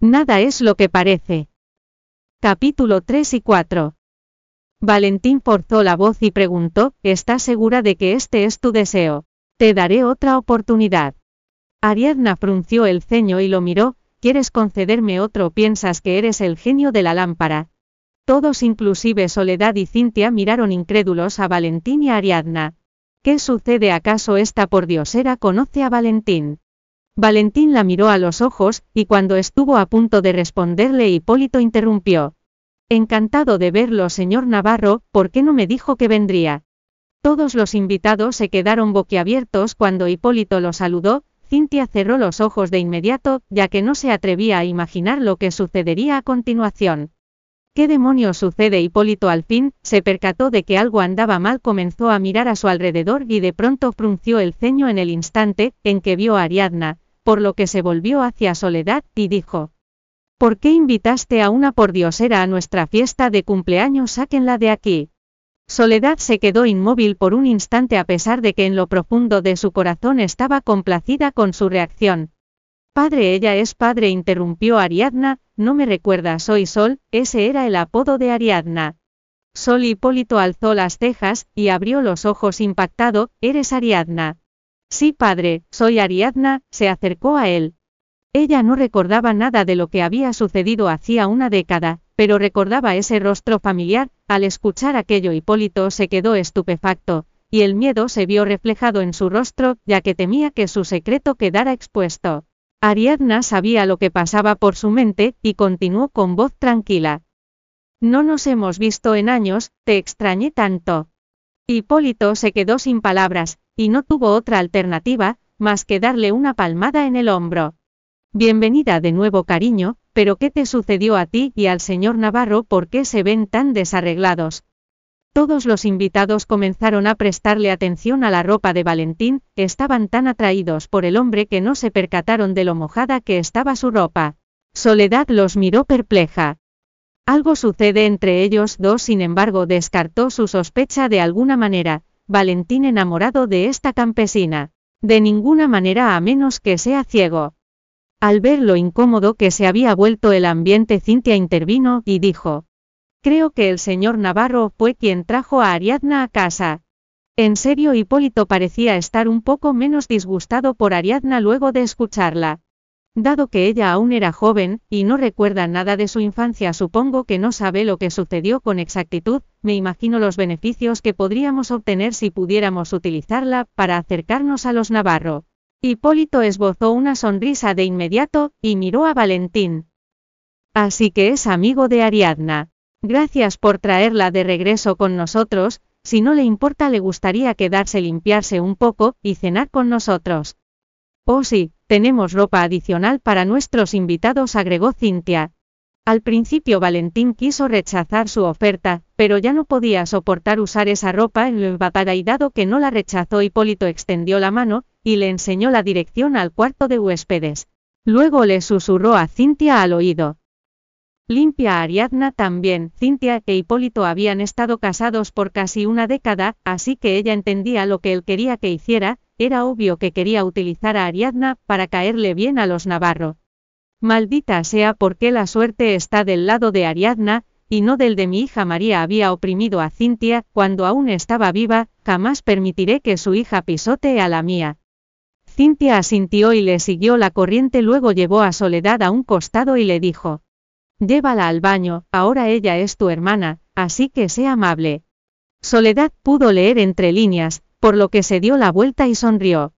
Nada es lo que parece. Capítulo 3 y 4. Valentín forzó la voz y preguntó, ¿estás segura de que este es tu deseo? Te daré otra oportunidad. Ariadna frunció el ceño y lo miró, ¿quieres concederme otro piensas que eres el genio de la lámpara? Todos inclusive Soledad y Cintia miraron incrédulos a Valentín y a Ariadna. ¿Qué sucede acaso esta pordiosera conoce a Valentín? Valentín la miró a los ojos, y cuando estuvo a punto de responderle Hipólito interrumpió. Encantado de verlo, señor Navarro, ¿por qué no me dijo que vendría? Todos los invitados se quedaron boquiabiertos cuando Hipólito lo saludó, Cintia cerró los ojos de inmediato, ya que no se atrevía a imaginar lo que sucedería a continuación. ¿Qué demonios sucede? Hipólito al fin, se percató de que algo andaba mal, comenzó a mirar a su alrededor y de pronto frunció el ceño en el instante, en que vio a Ariadna, por lo que se volvió hacia Soledad, y dijo. ¿Por qué invitaste a una pordiosera a nuestra fiesta de cumpleaños? Sáquenla de aquí. Soledad se quedó inmóvil por un instante a pesar de que en lo profundo de su corazón estaba complacida con su reacción. Padre, ella es padre, interrumpió Ariadna, no me recuerda, soy Sol, ese era el apodo de Ariadna. Sol Hipólito alzó las cejas, y abrió los ojos impactado, eres Ariadna. Sí, padre, soy Ariadna, se acercó a él. Ella no recordaba nada de lo que había sucedido hacía una década, pero recordaba ese rostro familiar, al escuchar aquello Hipólito se quedó estupefacto, y el miedo se vio reflejado en su rostro, ya que temía que su secreto quedara expuesto. Ariadna sabía lo que pasaba por su mente, y continuó con voz tranquila. No nos hemos visto en años, te extrañé tanto. Hipólito se quedó sin palabras, y no tuvo otra alternativa, más que darle una palmada en el hombro. Bienvenida de nuevo cariño, pero ¿qué te sucedió a ti y al señor Navarro? ¿Por qué se ven tan desarreglados? Todos los invitados comenzaron a prestarle atención a la ropa de Valentín, estaban tan atraídos por el hombre que no se percataron de lo mojada que estaba su ropa. Soledad los miró perpleja. Algo sucede entre ellos dos, sin embargo, descartó su sospecha de alguna manera, Valentín enamorado de esta campesina. De ninguna manera a menos que sea ciego. Al ver lo incómodo que se había vuelto el ambiente, Cintia intervino y dijo, Creo que el señor Navarro fue quien trajo a Ariadna a casa. En serio, Hipólito parecía estar un poco menos disgustado por Ariadna luego de escucharla. Dado que ella aún era joven, y no recuerda nada de su infancia, supongo que no sabe lo que sucedió con exactitud, me imagino los beneficios que podríamos obtener si pudiéramos utilizarla para acercarnos a los Navarro. Hipólito esbozó una sonrisa de inmediato, y miró a Valentín. Así que es amigo de Ariadna. Gracias por traerla de regreso con nosotros, si no le importa le gustaría quedarse limpiarse un poco, y cenar con nosotros. Oh sí, tenemos ropa adicional para nuestros invitados, agregó Cintia. Al principio Valentín quiso rechazar su oferta, pero ya no podía soportar usar esa ropa empapada y dado que no la rechazó Hipólito extendió la mano, y le enseñó la dirección al cuarto de huéspedes. Luego le susurró a Cintia al oído. Limpia a Ariadna también. Cintia e Hipólito habían estado casados por casi una década, así que ella entendía lo que él quería que hiciera, era obvio que quería utilizar a Ariadna para caerle bien a los Navarro. Maldita sea porque la suerte está del lado de Ariadna, y no del de mi hija María había oprimido a Cintia, cuando aún estaba viva, jamás permitiré que su hija pisotee a la mía. Cintia asintió y le siguió la corriente luego llevó a Soledad a un costado y le dijo. Llévala al baño, ahora ella es tu hermana, así que sé amable. Soledad pudo leer entre líneas, por lo que se dio la vuelta y sonrió.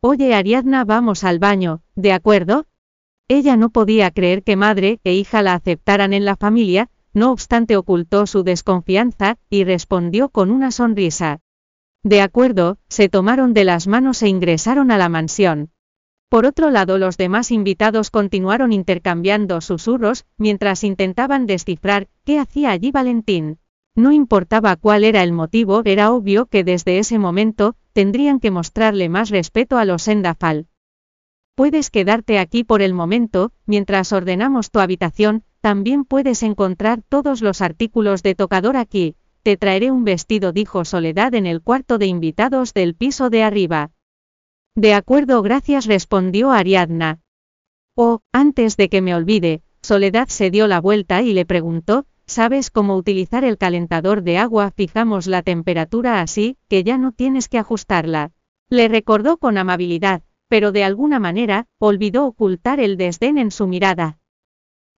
Oye Ariadna, vamos al baño, ¿de acuerdo? Ella no podía creer que madre e hija la aceptaran en la familia, no obstante ocultó su desconfianza, y respondió con una sonrisa. De acuerdo, se tomaron de las manos e ingresaron a la mansión. Por otro lado, los demás invitados continuaron intercambiando susurros, mientras intentaban descifrar qué hacía allí Valentín. No importaba cuál era el motivo, era obvio que desde ese momento, tendrían que mostrarle más respeto a los Endafal. Puedes quedarte aquí por el momento, mientras ordenamos tu habitación, también puedes encontrar todos los artículos de tocador aquí, te traeré un vestido, dijo Soledad en el cuarto de invitados del piso de arriba. De acuerdo, gracias, respondió Ariadna. Oh, antes de que me olvide, Soledad se dio la vuelta y le preguntó, ¿sabes cómo utilizar el calentador de agua? Fijamos la temperatura así, que ya no tienes que ajustarla. Le recordó con amabilidad, pero de alguna manera, olvidó ocultar el desdén en su mirada.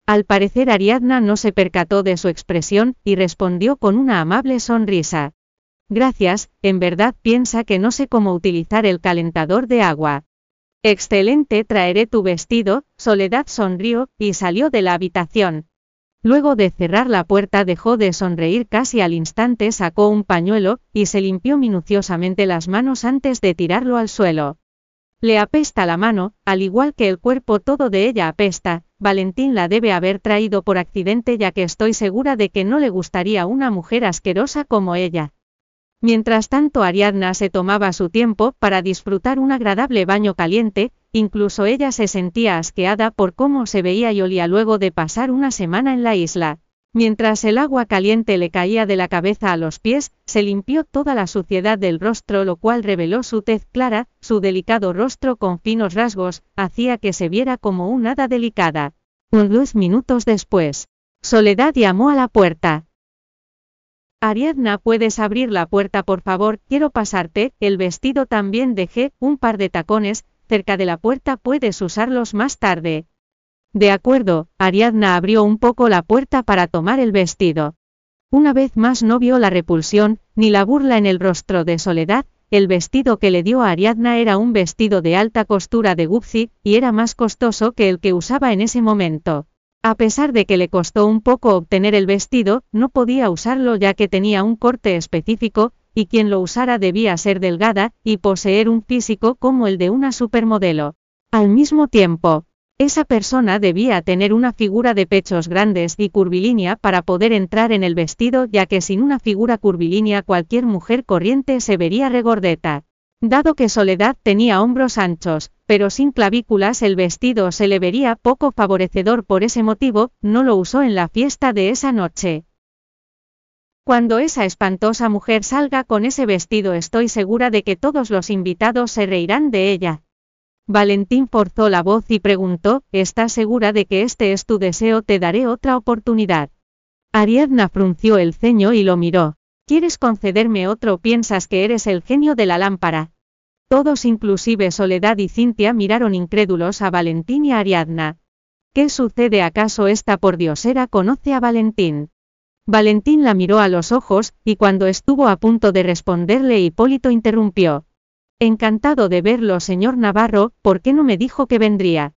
Al parecer Ariadna no se percató de su expresión, y respondió con una amable sonrisa. Gracias, en verdad piensa que no sé cómo utilizar el calentador de agua. Excelente, traeré tu vestido, Soledad sonrió, y salió de la habitación. Luego de cerrar la puerta dejó de sonreír casi al instante, sacó un pañuelo, y se limpió minuciosamente las manos antes de tirarlo al suelo. Le apesta la mano, al igual que el cuerpo todo de ella apesta, Valentín la debe haber traído por accidente ya que estoy segura de que no le gustaría una mujer asquerosa como ella. Mientras tanto Ariadna se tomaba su tiempo para disfrutar un agradable baño caliente, incluso ella se sentía asqueada por cómo se veía y olía luego de pasar una semana en la isla. Mientras el agua caliente le caía de la cabeza a los pies, se limpió toda la suciedad del rostro lo cual reveló su tez clara, su delicado rostro con finos rasgos, hacía que se viera como un hada delicada. Unos minutos después, Soledad llamó a la puerta. Ariadna, ¿puedes abrir la puerta por favor? Quiero pasarte, el vestido también dejé, un par de tacones, cerca de la puerta puedes usarlos más tarde. De acuerdo, Ariadna abrió un poco la puerta para tomar el vestido. Una vez más no vio la repulsión, ni la burla en el rostro de Soledad, el vestido que le dio a Ariadna era un vestido de alta costura de Gucci, y era más costoso que el que usaba en ese momento. A pesar de que le costó un poco obtener el vestido, no podía usarlo ya que tenía un corte específico, y quien lo usara debía ser delgada, y poseer un físico como el de una supermodelo. Al mismo tiempo, esa persona debía tener una figura de pechos grandes y curvilínea para poder entrar en el vestido ya que sin una figura curvilínea cualquier mujer corriente se vería regordeta. Dado que Soledad tenía hombros anchos, pero sin clavículas el vestido se le vería poco favorecedor por ese motivo, no lo usó en la fiesta de esa noche. Cuando esa espantosa mujer salga con ese vestido estoy segura de que todos los invitados se reirán de ella. Valentín forzó la voz y preguntó, ¿estás segura de que este es tu deseo? Te daré otra oportunidad. Ariadna frunció el ceño y lo miró. ¿Quieres concederme otro? ¿Piensas que eres el genio de la lámpara? Todos, inclusive Soledad y Cintia, miraron incrédulos a Valentín y a Ariadna. ¿Qué sucede? ¿Acaso esta pordiosera conoce a Valentín? Valentín la miró a los ojos, y cuando estuvo a punto de responderle Hipólito interrumpió. Encantado de verlo, señor Navarro, ¿por qué no me dijo que vendría?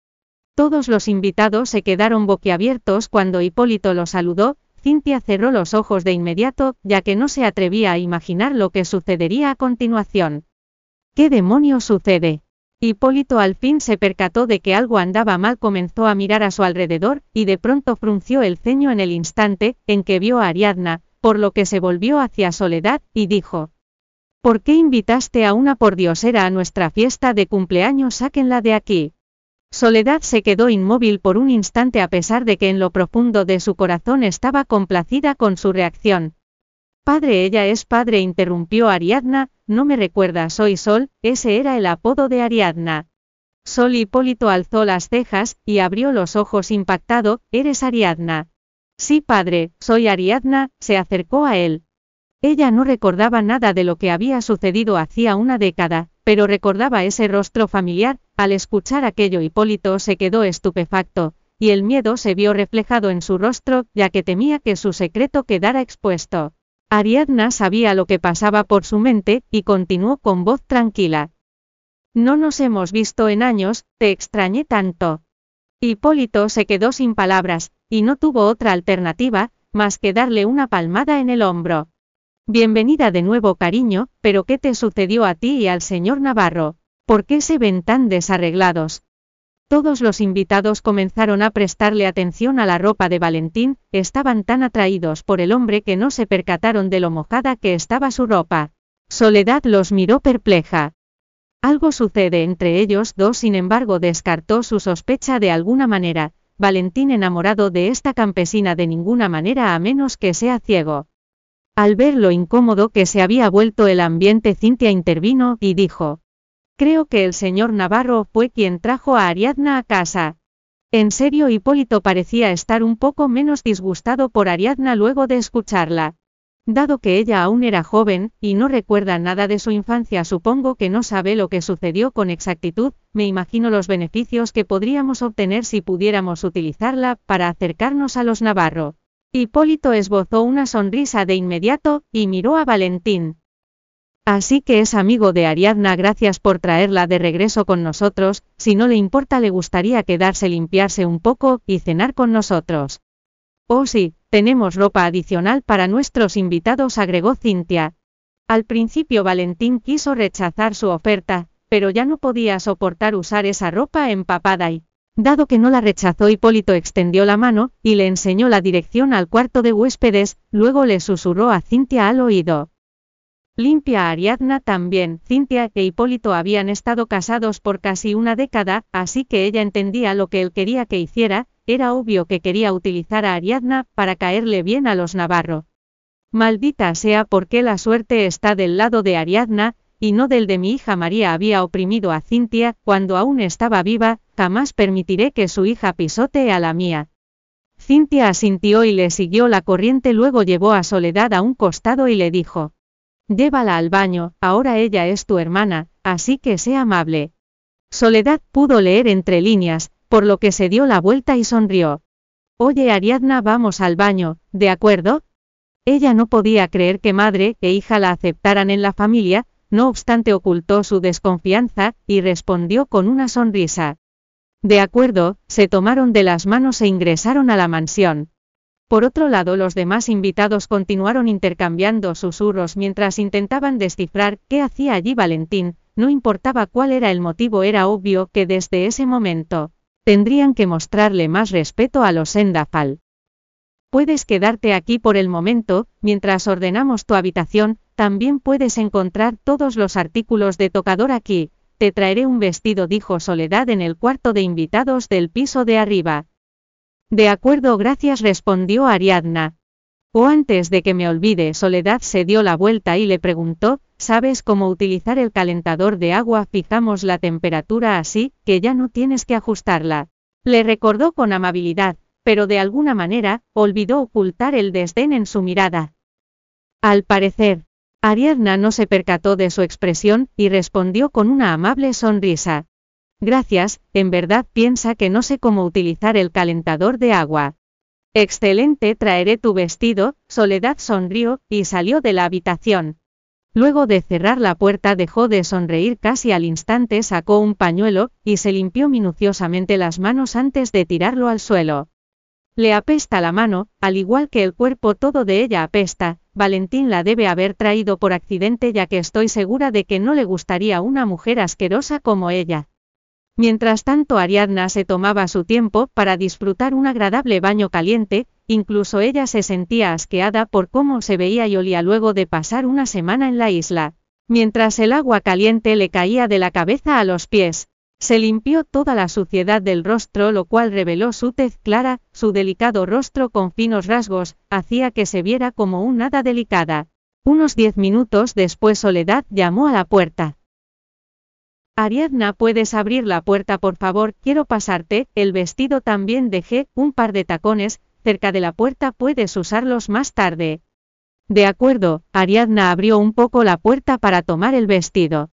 Todos los invitados se quedaron boquiabiertos cuando Hipólito lo saludó, Cintia cerró los ojos de inmediato, ya que no se atrevía a imaginar lo que sucedería a continuación. ¿Qué demonios sucede? Hipólito al fin se percató de que algo andaba mal, comenzó a mirar a su alrededor, y de pronto frunció el ceño en el instante, en que vio a Ariadna, por lo que se volvió hacia Soledad, y dijo, ¿Por qué invitaste a una pordiosera a nuestra fiesta de cumpleaños? Sáquenla de aquí. Soledad se quedó inmóvil por un instante a pesar de que en lo profundo de su corazón estaba complacida con su reacción. Padre, ella es padre, interrumpió Ariadna, no me recuerda, soy Sol, ese era el apodo de Ariadna. Sol Hipólito alzó las cejas, y abrió los ojos impactado, ¿eres Ariadna? Sí, padre, soy Ariadna, se acercó a él. Ella no recordaba nada de lo que había sucedido hacía una década, pero recordaba ese rostro familiar, al escuchar aquello Hipólito se quedó estupefacto, y el miedo se vio reflejado en su rostro, ya que temía que su secreto quedara expuesto. Ariadna sabía lo que pasaba por su mente, y continuó con voz tranquila. No nos hemos visto en años, te extrañé tanto. Hipólito se quedó sin palabras, y no tuvo otra alternativa, más que darle una palmada en el hombro. Bienvenida de nuevo cariño, pero ¿qué te sucedió a ti y al señor Navarro? ¿Por qué se ven tan desarreglados? Todos los invitados comenzaron a prestarle atención a la ropa de Valentín, estaban tan atraídos por el hombre que no se percataron de lo mojada que estaba su ropa. Soledad los miró perpleja. Algo sucede entre ellos dos, sin embargo descartó su sospecha de alguna manera, Valentín enamorado de esta campesina de ninguna manera a menos que sea ciego. Al ver lo incómodo que se había vuelto el ambiente, Cintia intervino y dijo, Creo que el señor Navarro fue quien trajo a Ariadna a casa. En serio, Hipólito parecía estar un poco menos disgustado por Ariadna luego de escucharla. Dado que ella aún era joven, y no recuerda nada de su infancia, supongo que no sabe lo que sucedió con exactitud, me imagino los beneficios que podríamos obtener si pudiéramos utilizarla para acercarnos a los Navarro. Hipólito esbozó una sonrisa de inmediato, y miró a Valentín. Así que es amigo de Ariadna, gracias por traerla de regreso con nosotros, si no le importa le gustaría quedarse limpiarse un poco, y cenar con nosotros. Oh sí, tenemos ropa adicional para nuestros invitados, agregó Cintia. Al principio Valentín quiso rechazar su oferta, pero ya no podía soportar usar esa ropa empapada y, dado que no la rechazó, Hipólito extendió la mano, y le enseñó la dirección al cuarto de huéspedes, luego le susurró a Cintia al oído. Limpia Ariadna también, Cintia e Hipólito habían estado casados por casi una década, así que ella entendía lo que él quería que hiciera, era obvio que quería utilizar a Ariadna para caerle bien a los Navarro. Maldita sea porque la suerte está del lado de Ariadna, y no del de mi hija María había oprimido a Cintia, cuando aún estaba viva, jamás permitiré que su hija pisotee a la mía. Cintia asintió y le siguió la corriente, luego llevó a Soledad a un costado y le dijo. Llévala al baño, ahora ella es tu hermana, así que sé amable. Soledad pudo leer entre líneas, por lo que se dio la vuelta y sonrió. Oye Ariadna, vamos al baño, ¿de acuerdo? Ella no podía creer que madre e hija la aceptaran en la familia, no obstante ocultó su desconfianza, y respondió con una sonrisa. De acuerdo, se tomaron de las manos e ingresaron a la mansión. Por otro lado, los demás invitados continuaron intercambiando susurros mientras intentaban descifrar qué hacía allí Valentín, no importaba cuál era el motivo, era obvio que desde ese momento, Tendrían que mostrarle más respeto a los Endafal. Puedes quedarte aquí por el momento, mientras ordenamos tu habitación, también puedes encontrar todos los artículos de tocador aquí, te traeré un vestido, dijo Soledad en el cuarto de invitados del piso de arriba. De acuerdo, gracias, respondió Ariadna. O antes de que me olvide, Soledad se dio la vuelta y le preguntó, ¿sabes cómo utilizar el calentador de agua? Fijamos la temperatura así, que ya no tienes que ajustarla. Le recordó con amabilidad, pero de alguna manera, olvidó ocultar el desdén en su mirada. Al parecer, Ariadna no se percató de su expresión, y respondió con una amable sonrisa. Gracias, en verdad piensa que no sé cómo utilizar el calentador de agua. Excelente, traeré tu vestido, Soledad sonrió, y salió de la habitación. Luego de cerrar la puerta dejó de sonreír casi al instante, sacó un pañuelo, y se limpió minuciosamente las manos antes de tirarlo al suelo. Le apesta la mano, al igual que el cuerpo todo de ella apesta, Valentín la debe haber traído por accidente ya que estoy segura de que no le gustaría una mujer asquerosa como ella. Mientras tanto Ariadna se tomaba su tiempo para disfrutar un agradable baño caliente, incluso ella se sentía asqueada por cómo se veía y olía luego de pasar una semana en la isla. Mientras el agua caliente le caía de la cabeza a los pies, se limpió toda la suciedad del rostro, lo cual reveló su tez clara, su delicado rostro con finos rasgos, hacía que se viera como un hada delicada. Unos diez minutos después Soledad llamó a la puerta. Ariadna, ¿puedes abrir la puerta por favor? Quiero pasarte, el vestido también dejé, un par de tacones, cerca de la puerta puedes usarlos más tarde. De acuerdo, Ariadna abrió un poco la puerta para tomar el vestido.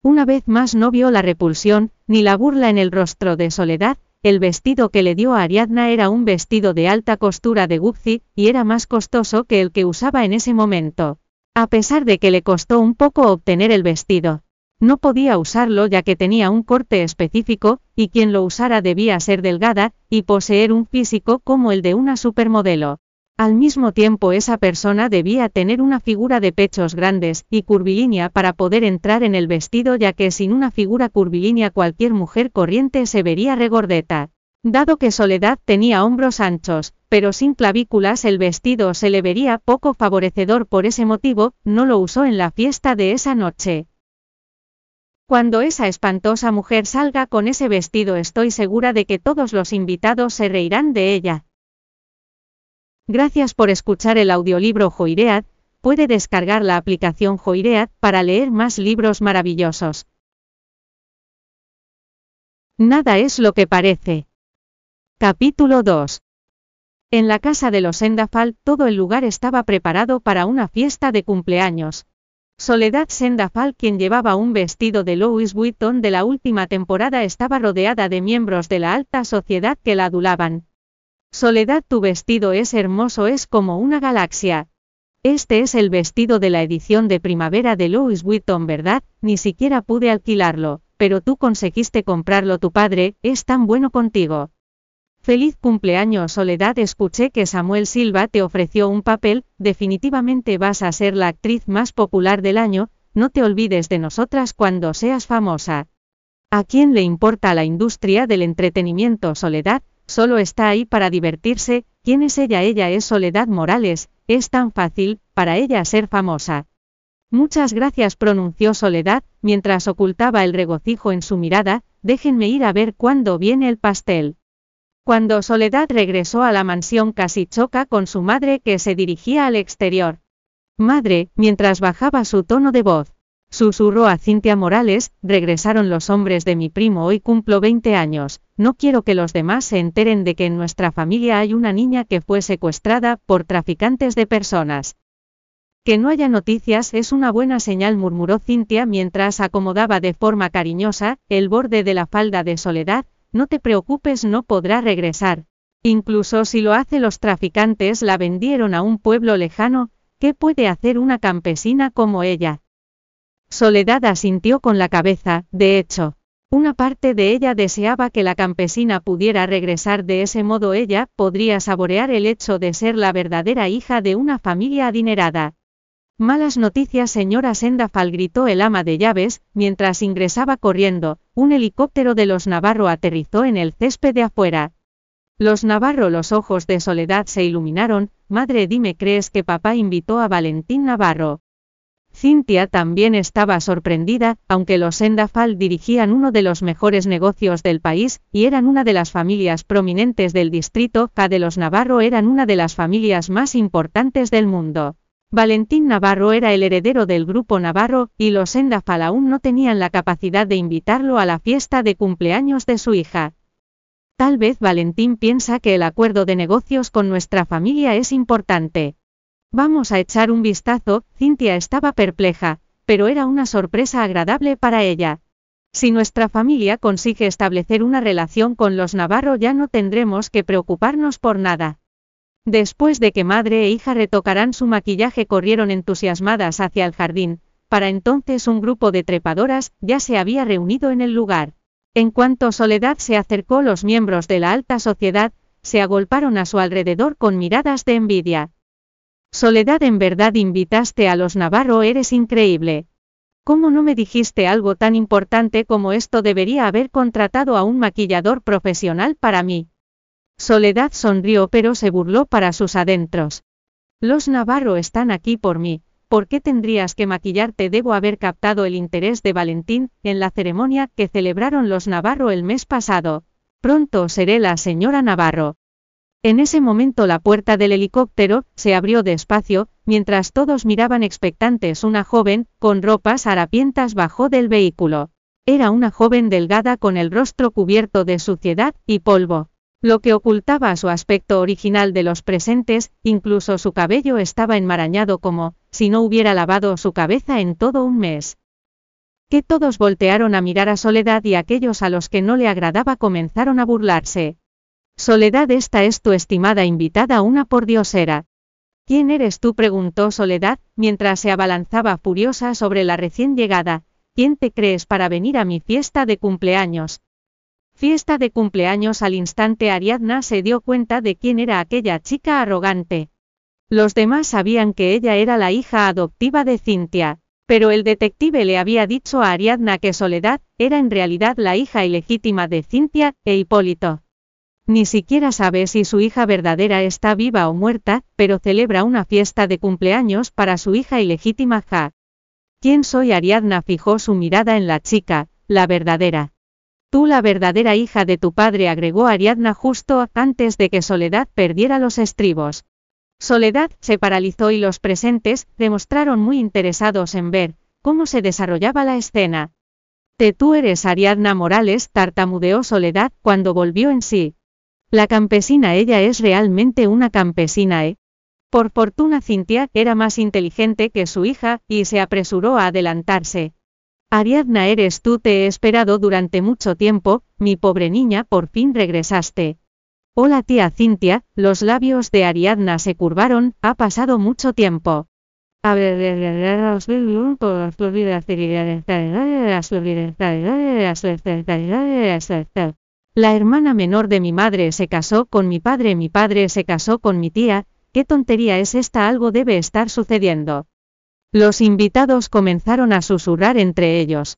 Una vez más no vio la repulsión, ni la burla en el rostro de Soledad, el vestido que le dio a Ariadna era un vestido de alta costura de Gucci, y era más costoso que el que usaba en ese momento. A pesar de que le costó un poco obtener el vestido. No podía usarlo ya que tenía un corte específico, y quien lo usara debía ser delgada, y poseer un físico como el de una supermodelo. Al mismo tiempo esa persona debía tener una figura de pechos grandes y curvilínea para poder entrar en el vestido ya que sin una figura curvilínea cualquier mujer corriente se vería regordeta. Dado que Soledad tenía hombros anchos, pero sin clavículas el vestido se le vería poco favorecedor por ese motivo, no lo usó en la fiesta de esa noche. Cuando esa espantosa mujer salga con ese vestido estoy segura de que todos los invitados se reirán de ella. Gracias por escuchar el audiolibro Joiread, puede descargar la aplicación Joiread para leer más libros maravillosos. Nada es lo que parece. Capítulo 2. En la casa de los Sendafal, todo el lugar estaba preparado para una fiesta de cumpleaños. Soledad Sendafal, quien llevaba un vestido de Louis Vuitton de la última temporada, estaba rodeada de miembros de la alta sociedad que la adulaban. Soledad, tu vestido es hermoso, es como una galaxia. Este es el vestido de la edición de primavera de Louis Vuitton, ¿verdad? Ni siquiera pude alquilarlo, pero tú conseguiste comprarlo, tu padre, es tan bueno contigo. Feliz cumpleaños Soledad, escuché que Samuel Silva te ofreció un papel, definitivamente vas a ser la actriz más popular del año, no te olvides de nosotras cuando seas famosa. ¿A quién le importa la industria del entretenimiento Soledad? Solo está ahí para divertirse, ¿quién es ella? Ella es Soledad Morales, es tan fácil, para ella ser famosa. Muchas gracias pronunció Soledad, mientras ocultaba el regocijo en su mirada, déjenme ir a ver cuándo viene el pastel. Cuando Soledad regresó a la mansión casi choca con su madre que se dirigía al exterior. Madre, mientras bajaba su tono de voz. Susurró a Cintia Morales, regresaron los hombres de mi primo, hoy cumplo 20 años, no quiero que los demás se enteren de que en nuestra familia hay una niña que fue secuestrada por traficantes de personas. Que no haya noticias es una buena señal, murmuró Cintia mientras acomodaba de forma cariñosa el borde de la falda de Soledad, no te preocupes, no podrá regresar. Incluso si lo hace los traficantes la vendieron a un pueblo lejano, ¿qué puede hacer una campesina como ella? Soledad asintió con la cabeza, de hecho. Una parte de ella deseaba que la campesina pudiera regresar de ese modo ella podría saborear el hecho de ser la verdadera hija de una familia adinerada. Malas noticias, señora Sendafal, gritó el ama de llaves, mientras ingresaba corriendo. Un helicóptero de los Navarro aterrizó en el césped de afuera. Los Navarro, los ojos de Soledad se iluminaron. Madre, dime, ¿crees que papá invitó a Valentín Navarro? Cintia también estaba sorprendida, aunque los Sendafal dirigían uno de los mejores negocios del país, y eran una de las familias prominentes del distrito, K de los Navarro eran una de las familias más importantes del mundo. Valentín Navarro era el heredero del grupo Navarro, y los Endafal aún no tenían la capacidad de invitarlo a la fiesta de cumpleaños de su hija. Tal vez Valentín piensa que el acuerdo de negocios con nuestra familia es importante. Vamos a echar un vistazo, Cintia estaba perpleja, pero era una sorpresa agradable para ella. Si nuestra familia consigue establecer una relación con los Navarro ya no tendremos que preocuparnos por nada. Después de que madre e hija retocaran su maquillaje corrieron entusiasmadas hacia el jardín, para entonces un grupo de trepadoras ya se había reunido en el lugar. En cuanto Soledad se acercó los miembros de la alta sociedad, se agolparon a su alrededor con miradas de envidia. Soledad en verdad invitaste a los Navarro, eres increíble. ¿Cómo no me dijiste algo tan importante como esto? Debería haber contratado a un maquillador profesional para mí. Soledad sonrió pero se burló para sus adentros. Los Navarro están aquí por mí, ¿por qué tendrías que maquillarte? Debo haber captado el interés de Valentín, en la ceremonia que celebraron los Navarro el mes pasado. Pronto seré la señora Navarro. En ese momento la puerta del helicóptero se abrió despacio, mientras todos miraban expectantes una joven, con ropas harapientas bajó del vehículo. Era una joven delgada con el rostro cubierto de suciedad y polvo lo que ocultaba su aspecto original de los presentes, incluso su cabello estaba enmarañado como, si no hubiera lavado su cabeza en todo un mes. Que todos voltearon a mirar a Soledad y aquellos a los que no le agradaba comenzaron a burlarse. Soledad, esta es tu estimada invitada, una pordiosera. ¿Quién eres tú? preguntó Soledad, mientras se abalanzaba furiosa sobre la recién llegada. ¿Quién te crees para venir a mi fiesta de cumpleaños? Fiesta de cumpleaños al instante Ariadna se dio cuenta de quién era aquella chica arrogante. Los demás sabían que ella era la hija adoptiva de Cintia, pero el detective le había dicho a Ariadna que Soledad era en realidad la hija ilegítima de Cintia e Hipólito. Ni siquiera sabe si su hija verdadera está viva o muerta, pero celebra una fiesta de cumpleaños para su hija ilegítima Ja. ¿Quién soy? Ariadna fijó su mirada en la chica, la verdadera. Tú la verdadera hija de tu padre, agregó Ariadna justo antes de que Soledad perdiera los estribos. Soledad se paralizó y los presentes demostraron muy interesados en ver cómo se desarrollaba la escena. Te tú eres Ariadna Morales, tartamudeó Soledad cuando volvió en sí. La campesina ella es realmente una campesina, ¿eh? Por fortuna Cintia era más inteligente que su hija, y se apresuró a adelantarse. Ariadna eres tú, te he esperado durante mucho tiempo, mi pobre niña, por fin regresaste. Hola tía Cintia, los labios de Ariadna se curvaron, ha pasado mucho tiempo. La hermana menor de mi madre se casó con mi padre, mi padre se casó con mi tía, ¿qué tontería es esta? Algo debe estar sucediendo. Los invitados comenzaron a susurrar entre ellos.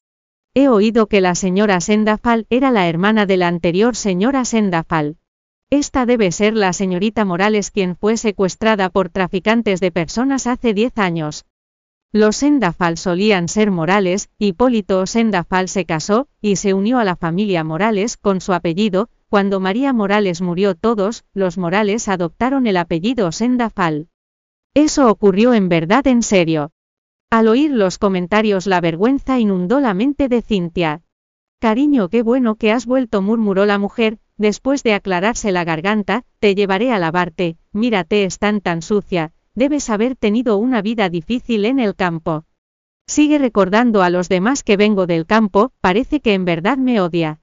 He oído que la señora Sendafal era la hermana de la anterior señora Sendafal. Esta debe ser la señorita Morales quien fue secuestrada por traficantes de personas hace 10 años. Los Sendafal solían ser Morales, Hipólito Sendafal se casó, y se unió a la familia Morales con su apellido, cuando María Morales murió todos, los Morales adoptaron el apellido Sendafal. Eso ocurrió en verdad en serio. Al oír los comentarios la vergüenza inundó la mente de Cintia. Cariño, qué bueno que has vuelto, murmuró la mujer, después de aclararse la garganta, te llevaré a lavarte, mírate, están tan sucia, debes haber tenido una vida difícil en el campo. Sigue recordando a los demás que vengo del campo, parece que en verdad me odia.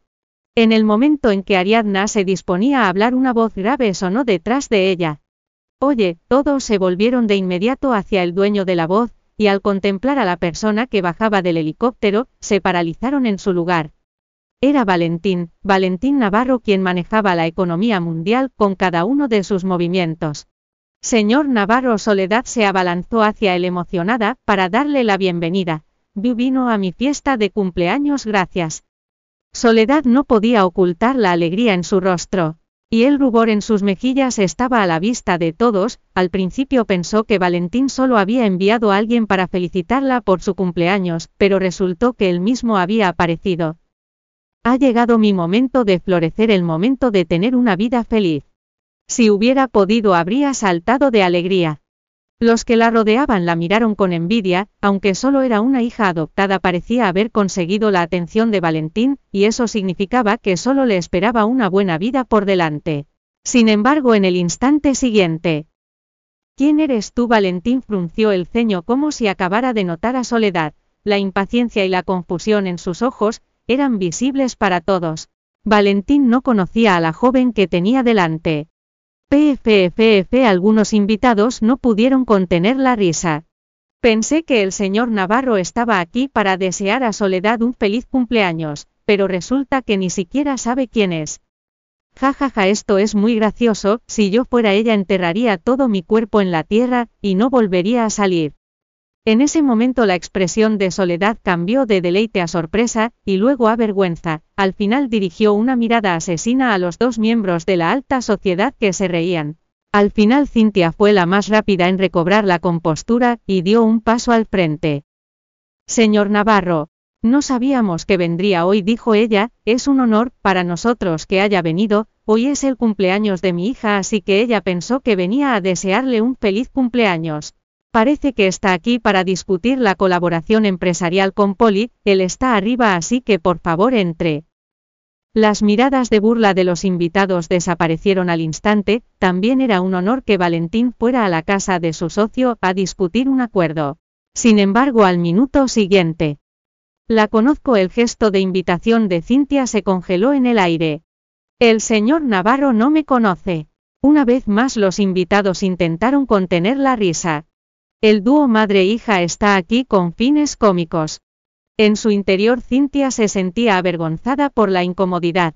En el momento en que Ariadna se disponía a hablar una voz grave sonó detrás de ella. Oye, todos se volvieron de inmediato hacia el dueño de la voz, y al contemplar a la persona que bajaba del helicóptero, se paralizaron en su lugar. Era Valentín, Valentín Navarro quien manejaba la economía mundial con cada uno de sus movimientos. Señor Navarro Soledad se abalanzó hacia él emocionada, para darle la bienvenida. Vino a mi fiesta de cumpleaños gracias. Soledad no podía ocultar la alegría en su rostro. Y el rubor en sus mejillas estaba a la vista de todos, al principio pensó que Valentín solo había enviado a alguien para felicitarla por su cumpleaños, pero resultó que él mismo había aparecido. Ha llegado mi momento de florecer, el momento de tener una vida feliz. Si hubiera podido habría saltado de alegría. Los que la rodeaban la miraron con envidia, aunque solo era una hija adoptada parecía haber conseguido la atención de Valentín, y eso significaba que solo le esperaba una buena vida por delante. Sin embargo, en el instante siguiente. ¿Quién eres tú? Valentín frunció el ceño como si acabara de notar a Soledad. La impaciencia y la confusión en sus ojos, eran visibles para todos. Valentín no conocía a la joven que tenía delante. PFFF algunos invitados no pudieron contener la risa. Pensé que el señor Navarro estaba aquí para desear a Soledad un feliz cumpleaños, pero resulta que ni siquiera sabe quién es. Ja ja ja esto es muy gracioso, si yo fuera ella enterraría todo mi cuerpo en la tierra, y no volvería a salir. En ese momento la expresión de Soledad cambió de deleite a sorpresa, y luego a vergüenza, al final dirigió una mirada asesina a los dos miembros de la alta sociedad que se reían. Al final Cintia fue la más rápida en recobrar la compostura, y dio un paso al frente. Señor Navarro, no sabíamos que vendría hoy, dijo ella, es un honor para nosotros que haya venido, hoy es el cumpleaños de mi hija, así que ella pensó que venía a desearle un feliz cumpleaños. Parece que está aquí para discutir la colaboración empresarial con Poli, él está arriba así que por favor entre. Las miradas de burla de los invitados desaparecieron al instante, también era un honor que Valentín fuera a la casa de su socio a discutir un acuerdo. Sin embargo, al minuto siguiente. La conozco, el gesto de invitación de Cintia se congeló en el aire. El señor Navarro no me conoce. Una vez más los invitados intentaron contener la risa. El dúo madre-hija está aquí con fines cómicos. En su interior Cintia se sentía avergonzada por la incomodidad.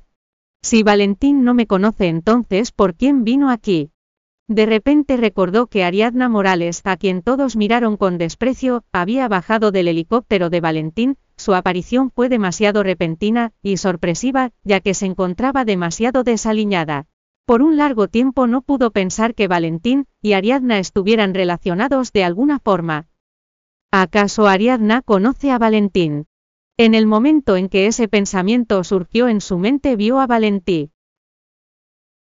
Si Valentín no me conoce entonces, ¿por quién vino aquí? De repente recordó que Ariadna Morales, a quien todos miraron con desprecio, había bajado del helicóptero de Valentín, su aparición fue demasiado repentina y sorpresiva, ya que se encontraba demasiado desaliñada. Por un largo tiempo no pudo pensar que Valentín y Ariadna estuvieran relacionados de alguna forma. ¿Acaso Ariadna conoce a Valentín? En el momento en que ese pensamiento surgió en su mente vio a Valentín.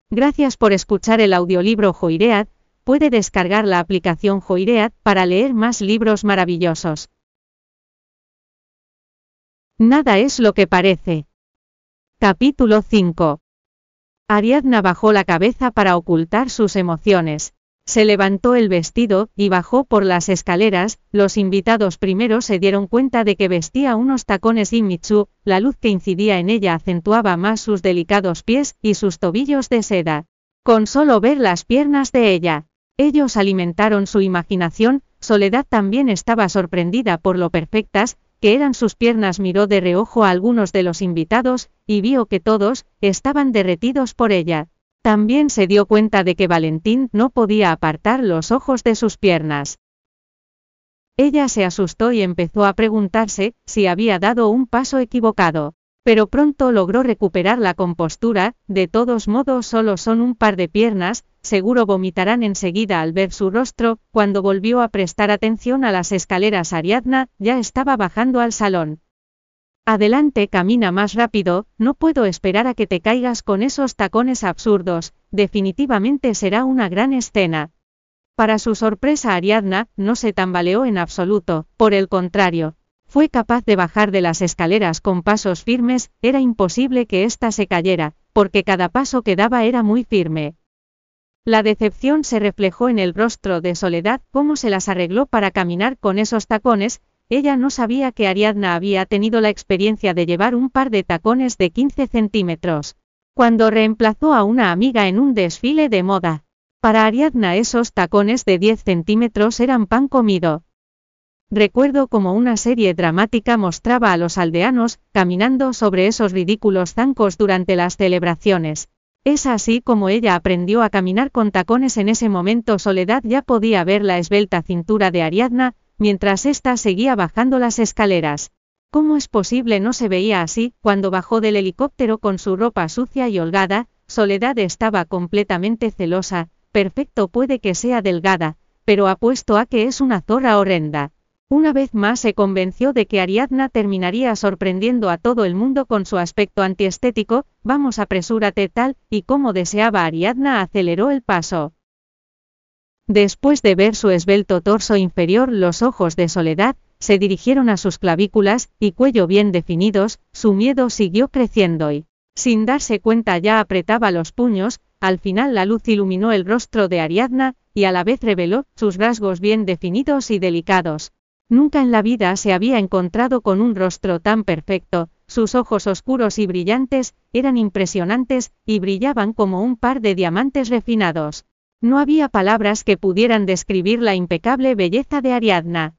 Gracias por escuchar el audiolibro Joiread, puede descargar la aplicación Joiread para leer más libros maravillosos. Nada es lo que parece. Capítulo 5. Ariadna bajó la cabeza para ocultar sus emociones. Se levantó el vestido, y bajó por las escaleras, los invitados primero se dieron cuenta de que vestía unos tacones Imitsu, la luz que incidía en ella acentuaba más sus delicados pies, y sus tobillos de seda. Con solo ver las piernas de ella, ellos alimentaron su imaginación, Soledad también estaba sorprendida por lo perfectas, que eran sus piernas miró de reojo a algunos de los invitados, y vio que todos, estaban derretidos por ella. También se dio cuenta de que Valentín no podía apartar los ojos de sus piernas. Ella se asustó y empezó a preguntarse si había dado un paso equivocado. Pero pronto logró recuperar la compostura, de todos modos solo son un par de piernas, seguro vomitarán enseguida al ver su rostro, cuando volvió a prestar atención a las escaleras Ariadna, ya estaba bajando al salón. Adelante, camina más rápido, no puedo esperar a que te caigas con esos tacones absurdos, definitivamente será una gran escena. Para su sorpresa Ariadna, no se tambaleó en absoluto, por el contrario, fue capaz de bajar de las escaleras con pasos firmes, era imposible que ésta se cayera, porque cada paso que daba era muy firme. La decepción se reflejó en el rostro de Soledad, cómo se las arregló para caminar con esos tacones, ella no sabía que Ariadna había tenido la experiencia de llevar un par de tacones de 15 centímetros. Cuando reemplazó a una amiga en un desfile de moda. Para Ariadna esos tacones de 10 centímetros eran pan comido. Recuerdo como una serie dramática mostraba a los aldeanos, caminando sobre esos ridículos zancos durante las celebraciones. Es así como ella aprendió a caminar con tacones en ese momento Soledad ya podía ver la esbelta cintura de Ariadna, mientras ésta seguía bajando las escaleras. ¿Cómo es posible no se veía así? Cuando bajó del helicóptero con su ropa sucia y holgada, Soledad estaba completamente celosa, perfecto puede que sea delgada, pero apuesto a que es una zorra horrenda. Una vez más se convenció de que Ariadna terminaría sorprendiendo a todo el mundo con su aspecto antiestético, vamos apresúrate tal, y como deseaba Ariadna aceleró el paso. Después de ver su esbelto torso inferior, los ojos de Soledad, se dirigieron a sus clavículas y cuello bien definidos, su miedo siguió creciendo y, sin darse cuenta ya apretaba los puños, al final la luz iluminó el rostro de Ariadna, y a la vez reveló sus rasgos bien definidos y delicados. Nunca en la vida se había encontrado con un rostro tan perfecto, sus ojos oscuros y brillantes, eran impresionantes, y brillaban como un par de diamantes refinados. No había palabras que pudieran describir la impecable belleza de Ariadna.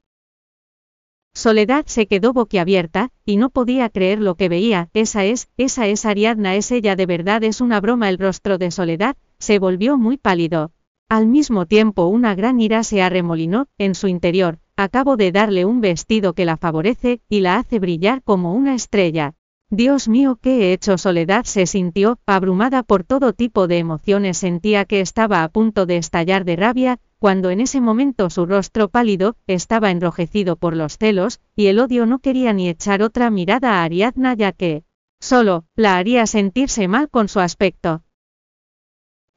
Soledad se quedó boquiabierta, y no podía creer lo que veía, esa es, esa es Ariadna, es ella de verdad, es una broma el rostro de Soledad, se volvió muy pálido. Al mismo tiempo una gran ira se arremolinó, en su interior, acabo de darle un vestido que la favorece, y la hace brillar como una estrella. Dios mío, ¿qué he hecho? Soledad se sintió, abrumada por todo tipo de emociones, sentía que estaba a punto de estallar de rabia, cuando en ese momento su rostro pálido, estaba enrojecido por los celos, y el odio no quería ni echar otra mirada a Ariadna ya que, solo, la haría sentirse mal con su aspecto.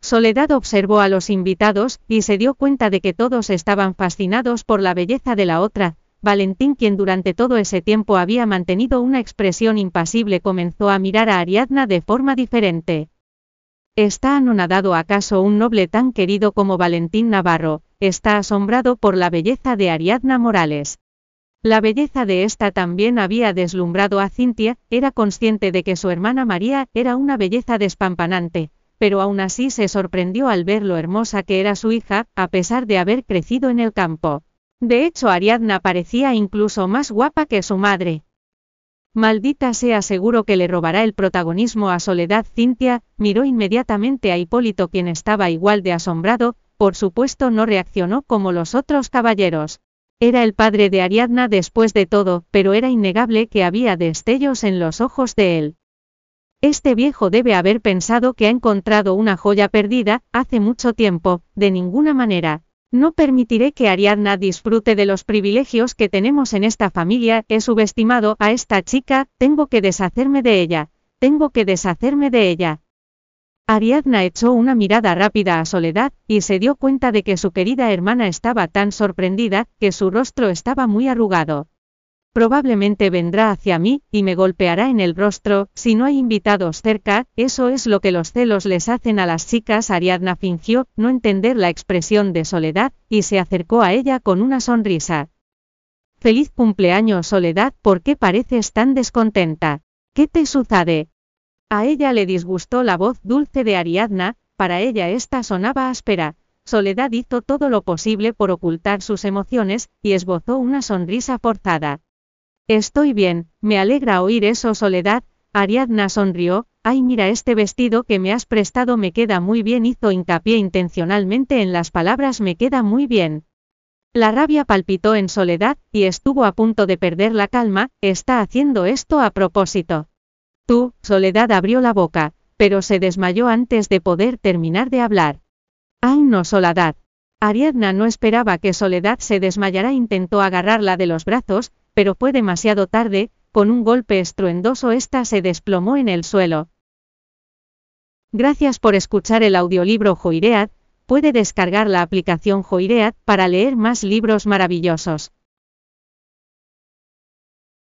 Soledad observó a los invitados, y se dio cuenta de que todos estaban fascinados por la belleza de la otra, Valentín, quien durante todo ese tiempo había mantenido una expresión impasible, comenzó a mirar a Ariadna de forma diferente. ¿Está anonadado acaso un noble tan querido como Valentín Navarro? Está asombrado por la belleza de Ariadna Morales. La belleza de esta también había deslumbrado a Cintia, era consciente de que su hermana María era una belleza despampanante, pero aún así se sorprendió al ver lo hermosa que era su hija, a pesar de haber crecido en el campo. De hecho, Ariadna parecía incluso más guapa que su madre. Maldita sea seguro que le robará el protagonismo a Soledad Cintia, miró inmediatamente a Hipólito quien estaba igual de asombrado, por supuesto no reaccionó como los otros caballeros. Era el padre de Ariadna después de todo, pero era innegable que había destellos en los ojos de él. Este viejo debe haber pensado que ha encontrado una joya perdida, hace mucho tiempo, de ninguna manera, no permitiré que Ariadna disfrute de los privilegios que tenemos en esta familia, he subestimado a esta chica, tengo que deshacerme de ella, tengo que deshacerme de ella. Ariadna echó una mirada rápida a Soledad, y se dio cuenta de que su querida hermana estaba tan sorprendida, que su rostro estaba muy arrugado. Probablemente vendrá hacia mí, y me golpeará en el rostro, si no hay invitados cerca, eso es lo que los celos les hacen a las chicas. Ariadna fingió no entender la expresión de Soledad, y se acercó a ella con una sonrisa. Feliz cumpleaños Soledad, ¿por qué pareces tan descontenta? ¿Qué te sucede? A ella le disgustó la voz dulce de Ariadna, para ella esta sonaba áspera. Soledad hizo todo lo posible por ocultar sus emociones, y esbozó una sonrisa forzada. Estoy bien, me alegra oír eso Soledad, Ariadna sonrió, ay mira este vestido que me has prestado me queda muy bien hizo hincapié intencionalmente en las palabras me queda muy bien. La rabia palpitó en Soledad, y estuvo a punto de perder la calma, está haciendo esto a propósito. Tú, Soledad abrió la boca, pero se desmayó antes de poder terminar de hablar. Ay no Soledad. Ariadna no esperaba que Soledad se desmayara intentó agarrarla de los brazos, pero fue demasiado tarde, con un golpe estruendoso esta se desplomó en el suelo. Gracias por escuchar el audiolibro Joiread, puede descargar la aplicación Joiread para leer más libros maravillosos.